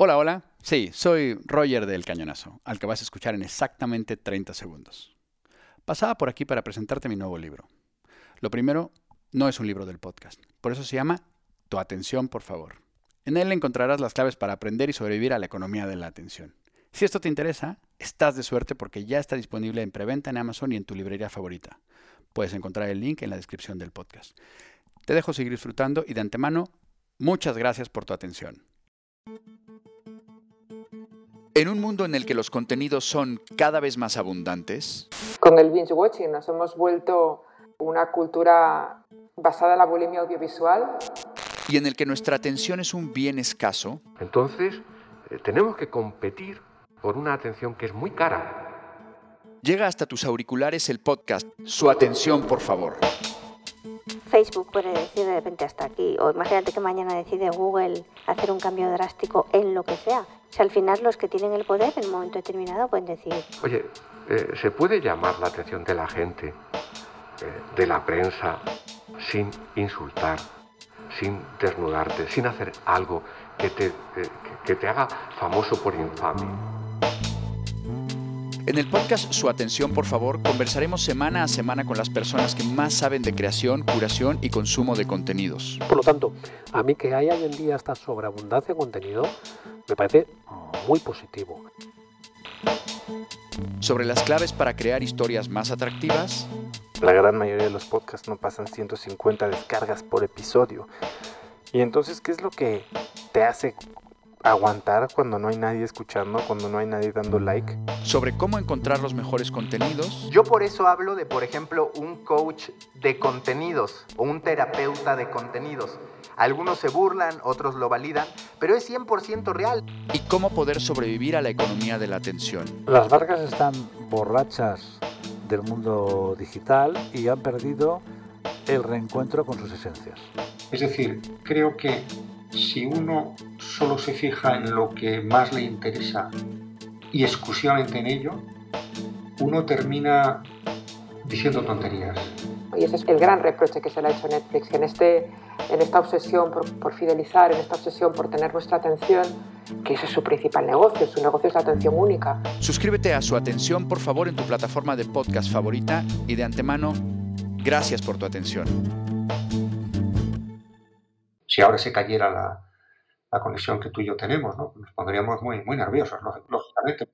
Hola, hola. Sí, soy Roger del Cañonazo, al que vas a escuchar en exactamente 30 segundos. Pasaba por aquí para presentarte mi nuevo libro. Lo primero, no es un libro del podcast, por eso se llama Tu atención, por favor. En él encontrarás las claves para aprender y sobrevivir a la economía de la atención. Si esto te interesa, estás de suerte porque ya está disponible en preventa en Amazon y en tu librería favorita. Puedes encontrar el link en la descripción del podcast. Te dejo seguir disfrutando y de antemano, muchas gracias por tu atención. En un mundo en el que los contenidos son cada vez más abundantes, Con el binge watching nos hemos vuelto una cultura basada en la bulimia audiovisual. y en el que nuestra atención es un bien escaso, Entonces, eh, tenemos que competir por una atención que es muy cara. llega hasta tus auriculares el podcast Su atención, por favor. Facebook puede decir de repente hasta aquí, o imagínate que mañana decide Google hacer un cambio drástico en lo que sea. Si al final los que tienen el poder en un momento determinado pueden decir, Oye, eh, ¿se puede llamar la atención de la gente, eh, de la prensa, sin insultar, sin desnudarte, sin hacer algo que te, eh, que- te haga famoso por infamia? En el podcast Su atención, por favor, conversaremos semana a semana con las personas que más saben de creación, curación y consumo de contenidos. Por lo tanto, a mí que haya hoy en día esta sobreabundancia de contenido me parece muy positivo. Sobre las claves para crear historias más atractivas, La gran mayoría de los podcasts no pasan 150 descargas por episodio. Y entonces, ¿qué es lo que te hace aguantar cuando no hay nadie escuchando, cuando no hay nadie dando like? sobre cómo encontrar los mejores contenidos, Yo por eso hablo de, por ejemplo, un coach de contenidos o un terapeuta de contenidos. Algunos se burlan, otros lo validan, pero es 100% real. y cómo poder sobrevivir a la economía de la atención. Las marcas están borrachas del mundo digital y han perdido el reencuentro con sus esencias. Es decir, creo que si uno solo se fija en lo que más le interesa y exclusivamente en ello, uno termina diciendo tonterías. Y ese es el gran reproche que se le ha hecho a Netflix, que en, este, en esta obsesión por, por fidelizar, en esta obsesión por tener nuestra atención, que ese es su principal negocio, su negocio es la atención única. Suscríbete a Su atención, por favor, en tu plataforma de podcast favorita y de antemano, gracias por tu atención. Si ahora se cayera la, la conexión que tú y yo tenemos, ¿no? nos pondríamos muy, muy nerviosos, lógicamente.